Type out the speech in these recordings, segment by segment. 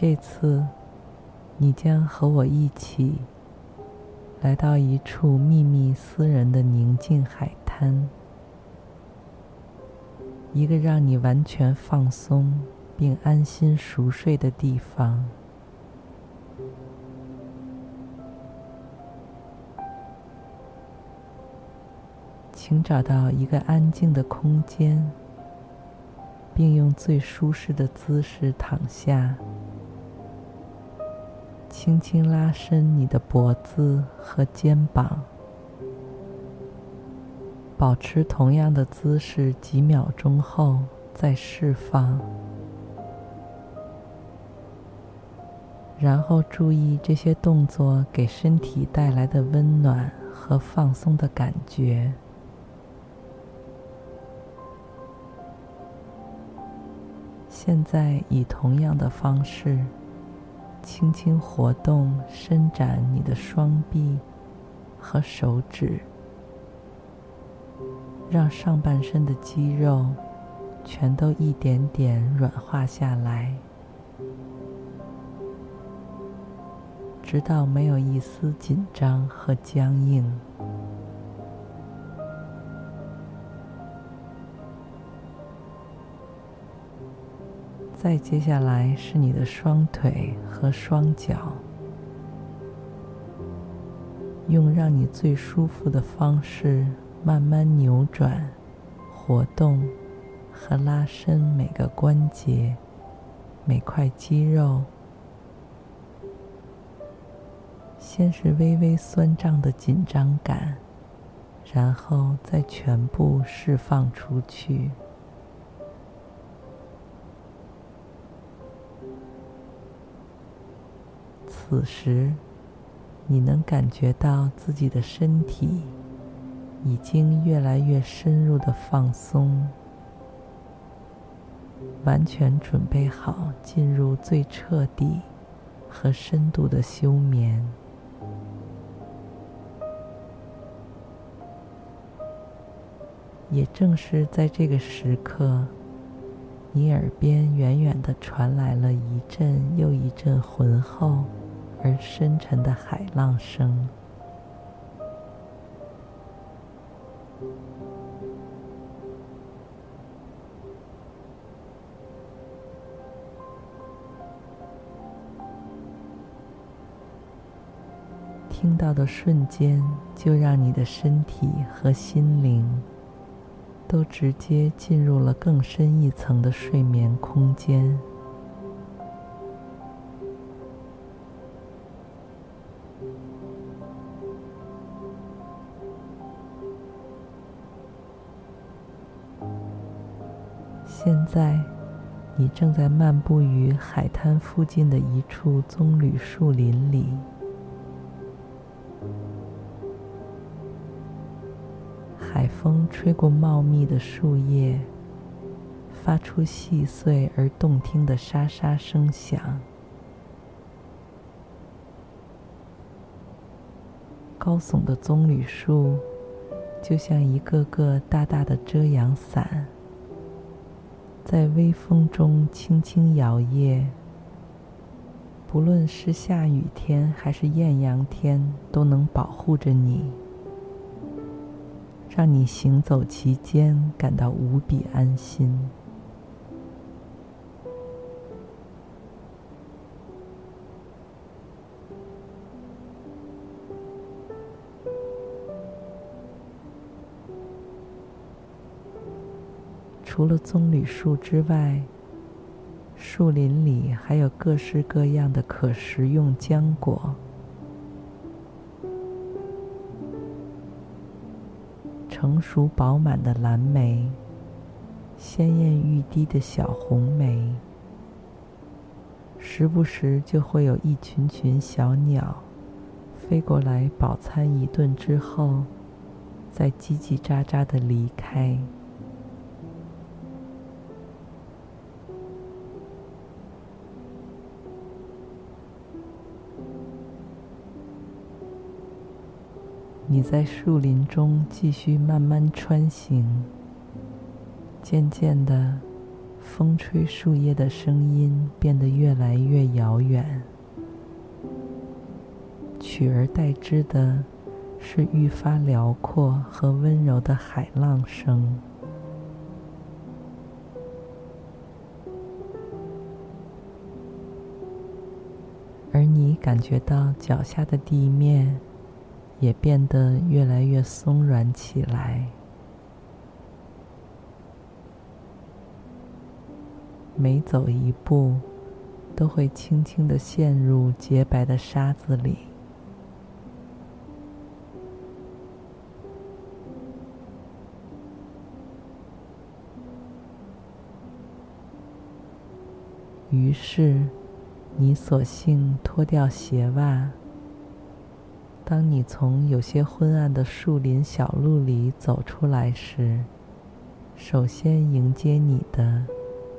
这次，你将和我一起来到一处秘密、私人的宁静海滩，一个让你完全放松并安心熟睡的地方。请找到一个安静的空间，并用最舒适的姿势躺下。轻轻拉伸你的脖子和肩膀，保持同样的姿势几秒钟后再释放。然后注意这些动作给身体带来的温暖和放松的感觉。现在以同样的方式。轻轻活动、伸展你的双臂和手指，让上半身的肌肉全都一点点软化下来，直到没有一丝紧张和僵硬。再接下来是你的双腿和双脚，用让你最舒服的方式慢慢扭转、活动和拉伸每个关节、每块肌肉。先是微微酸胀的紧张感，然后再全部释放出去。此时，你能感觉到自己的身体已经越来越深入的放松，完全准备好进入最彻底和深度的休眠。也正是在这个时刻，你耳边远远的传来了一阵又一阵浑厚。而深沉的海浪声，听到的瞬间，就让你的身体和心灵都直接进入了更深一层的睡眠空间。现在，你正在漫步于海滩附近的一处棕榈树林里。海风吹过茂密的树叶，发出细碎而动听的沙沙声响。高耸的棕榈树，就像一个个大大的遮阳伞。在微风中轻轻摇曳，不论是下雨天还是艳阳天，都能保护着你，让你行走其间感到无比安心。除了棕榈树之外，树林里还有各式各样的可食用浆果。成熟饱满的蓝莓，鲜艳欲滴的小红莓，时不时就会有一群群小鸟飞过来饱餐一顿之后，再叽叽喳喳的离开。你在树林中继续慢慢穿行，渐渐的，风吹树叶的声音变得越来越遥远，取而代之的是愈发辽阔和温柔的海浪声，而你感觉到脚下的地面。也变得越来越松软起来，每走一步，都会轻轻的陷入洁白的沙子里。于是，你索性脱掉鞋袜。当你从有些昏暗的树林小路里走出来时，首先迎接你的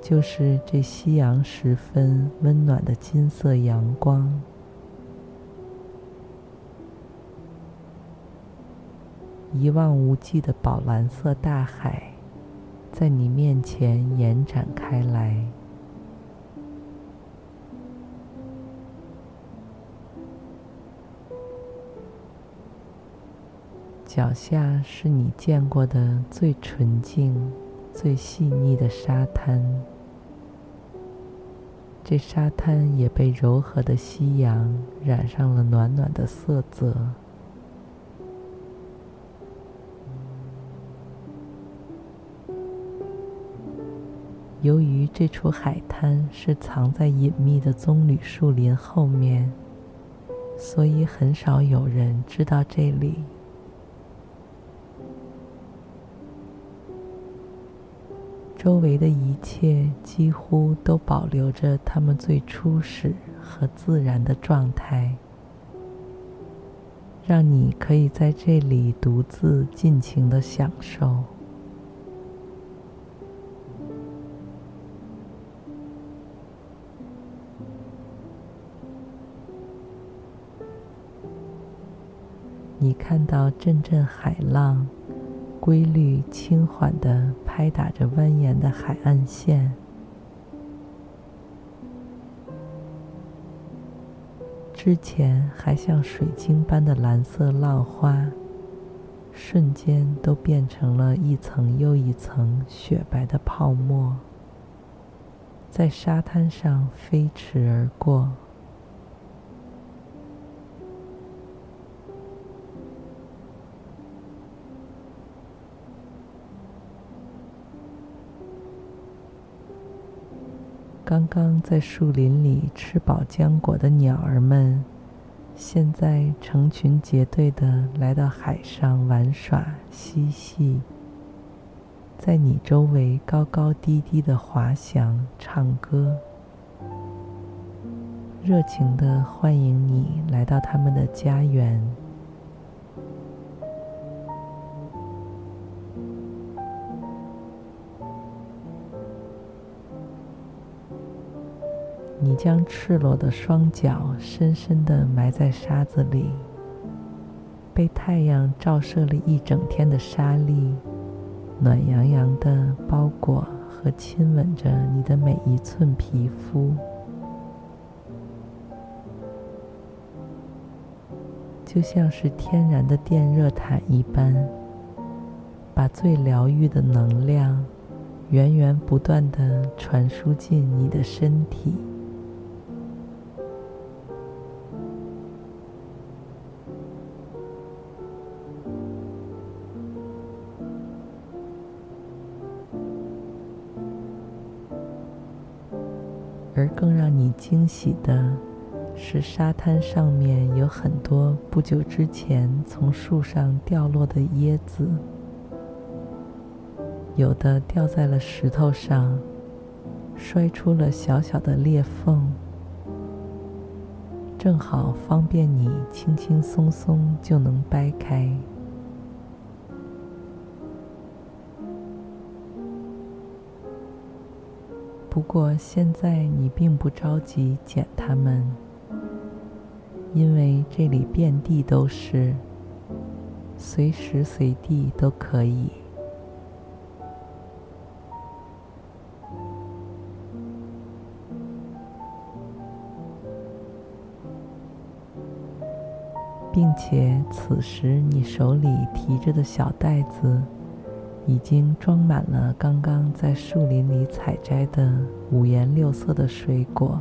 就是这夕阳时分温暖的金色阳光。一望无际的宝蓝色大海在你面前延展开来。脚下是你见过的最纯净、最细腻的沙滩，这沙滩也被柔和的夕阳染上了暖暖的色泽。由于这处海滩是藏在隐秘的棕榈树林后面，所以很少有人知道这里。周围的一切几乎都保留着它们最初始和自然的状态，让你可以在这里独自尽情的享受。你看到阵阵海浪。规律轻缓的拍打着蜿蜒的海岸线，之前还像水晶般的蓝色浪花，瞬间都变成了一层又一层雪白的泡沫，在沙滩上飞驰而过。刚刚在树林里吃饱浆果的鸟儿们，现在成群结队的来到海上玩耍嬉戏，在你周围高高低低的滑翔唱歌，热情的欢迎你来到他们的家园。将赤裸的双脚深深地埋在沙子里，被太阳照射了一整天的沙粒，暖洋洋的包裹和亲吻着你的每一寸皮肤，就像是天然的电热毯一般，把最疗愈的能量源源不断地传输进你的身体。惊喜的是，沙滩上面有很多不久之前从树上掉落的椰子，有的掉在了石头上，摔出了小小的裂缝，正好方便你轻轻松松就能掰开。不过现在你并不着急捡它们，因为这里遍地都是，随时随地都可以。并且此时你手里提着的小袋子，已经装满了刚刚在树林里采摘的五颜六色的水果。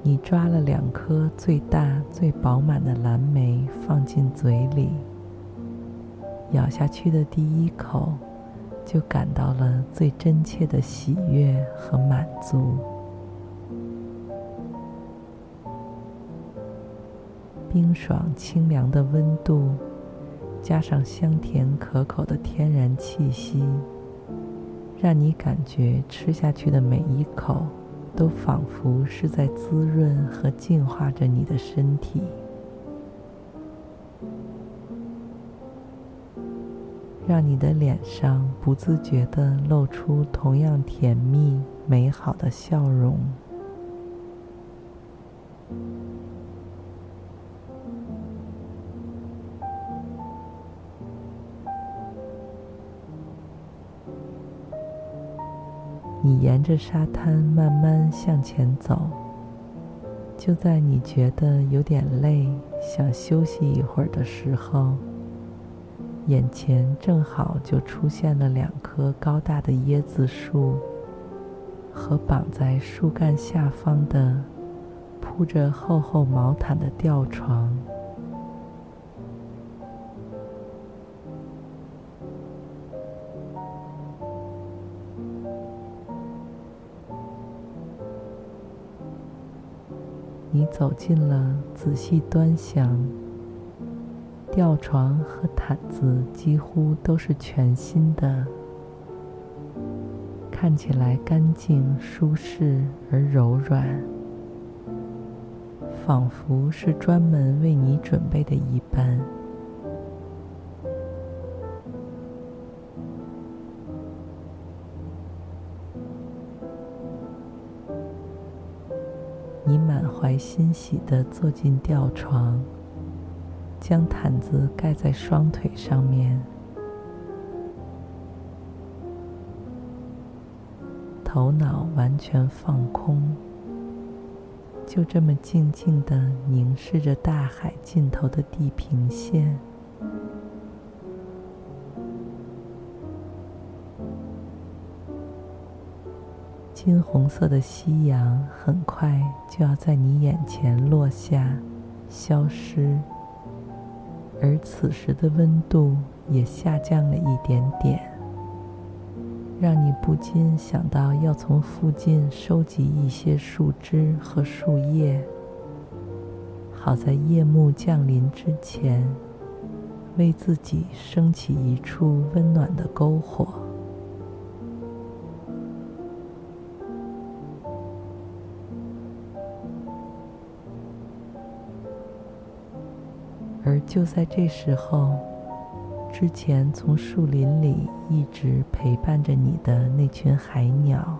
你抓了两颗最大、最饱满的蓝莓放进嘴里，咬下去的第一口，就感到了最真切的喜悦和满足。冰爽清凉的温度，加上香甜可口的天然气息，让你感觉吃下去的每一口都仿佛是在滋润和净化着你的身体，让你的脸上不自觉地露出同样甜蜜美好的笑容。你沿着沙滩慢慢向前走，就在你觉得有点累，想休息一会儿的时候，眼前正好就出现了两棵高大的椰子树，和绑在树干下方的铺着厚厚毛毯的吊床。走近了，仔细端详，吊床和毯子几乎都是全新的，看起来干净、舒适而柔软，仿佛是专门为你准备的一般。欣喜地坐进吊床，将毯子盖在双腿上面，头脑完全放空，就这么静静地凝视着大海尽头的地平线。金红色的夕阳很快就要在你眼前落下、消失，而此时的温度也下降了一点点，让你不禁想到要从附近收集一些树枝和树叶，好在夜幕降临之前，为自己升起一处温暖的篝火。就在这时候，之前从树林里一直陪伴着你的那群海鸟，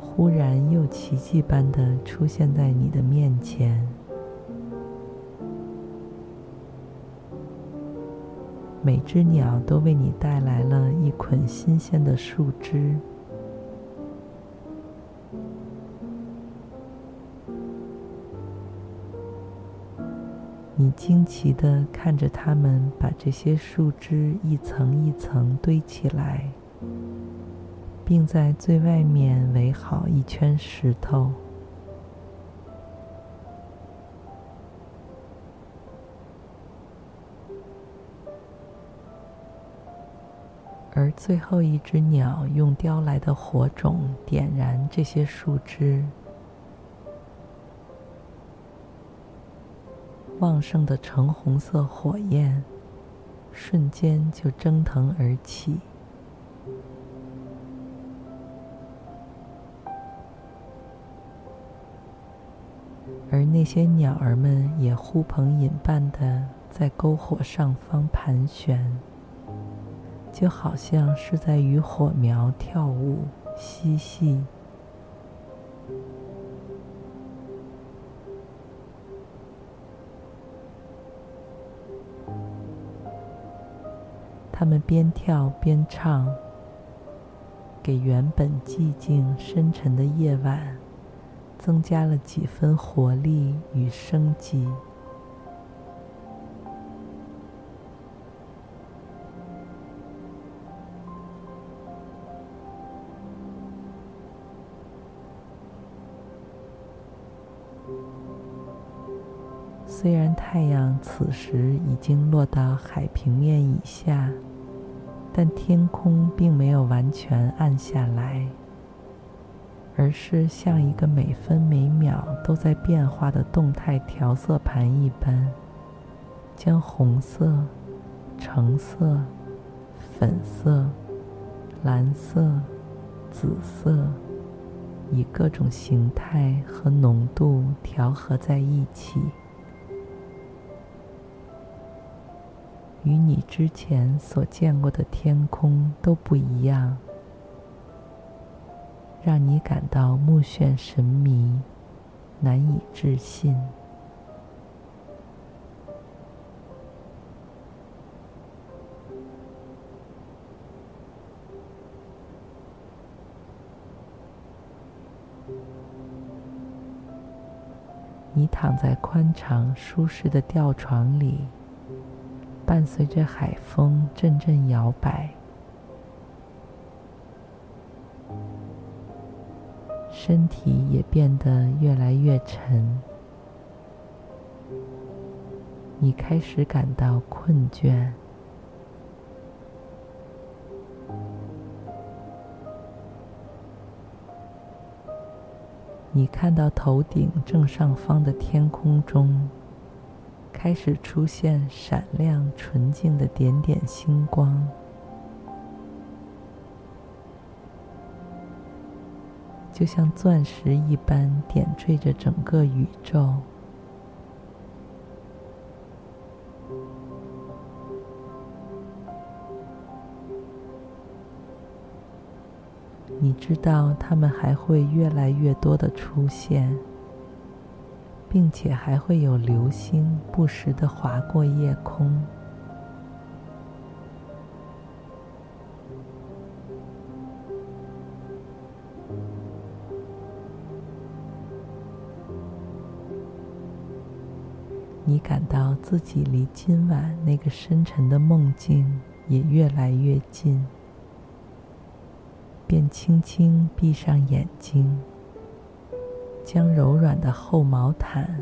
忽然又奇迹般的出现在你的面前。每只鸟都为你带来了一捆新鲜的树枝。惊奇地看着他们把这些树枝一层一层堆起来，并在最外面围好一圈石头，而最后一只鸟用叼来的火种点燃这些树枝。旺盛的橙红色火焰瞬间就蒸腾而起。而那些鸟儿们也呼朋引伴的在篝火上方盘旋，就好像是在与火苗跳舞嬉戏。他们边跳边唱，给原本寂静深沉的夜晚。增加了几分活力与生机。虽然太阳此时已经落到海平面以下，但天空并没有完全暗下来。而是像一个每分每秒都在变化的动态调色盘一般，将红色、橙色、粉色、蓝色、紫色以各种形态和浓度调和在一起，与你之前所见过的天空都不一样。让你感到目眩神迷，难以置信。你躺在宽敞舒适的吊床里，伴随着海风阵阵摇摆。身体也变得越来越沉，你开始感到困倦。你看到头顶正上方的天空中，开始出现闪亮纯净的点点星光。就像钻石一般点缀着整个宇宙。你知道，它们还会越来越多的出现，并且还会有流星不时的划过夜空。你感到自己离今晚那个深沉的梦境也越来越近，便轻轻闭上眼睛，将柔软的厚毛毯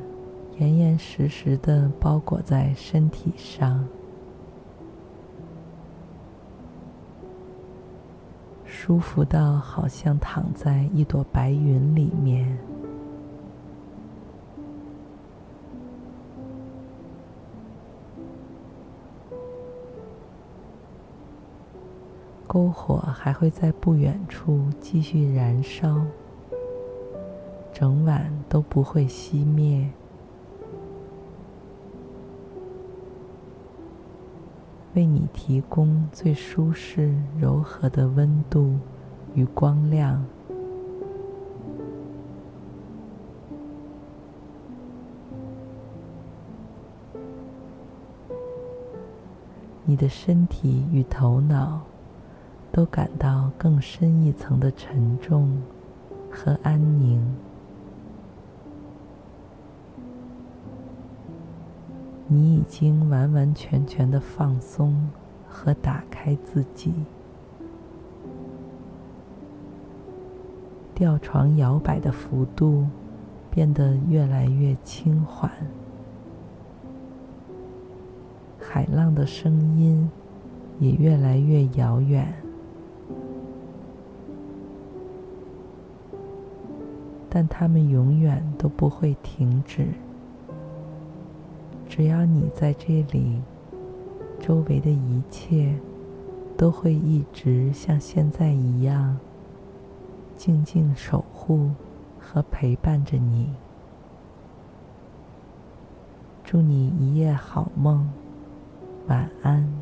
严严实实的包裹在身体上，舒服到好像躺在一朵白云里面。篝火还会在不远处继续燃烧，整晚都不会熄灭，为你提供最舒适、柔和的温度与光亮。你的身体与头脑。都感到更深一层的沉重和安宁。你已经完完全全的放松和打开自己。吊床摇摆的幅度变得越来越轻缓，海浪的声音也越来越遥远。但它们永远都不会停止。只要你在这里，周围的一切都会一直像现在一样，静静守护和陪伴着你。祝你一夜好梦，晚安。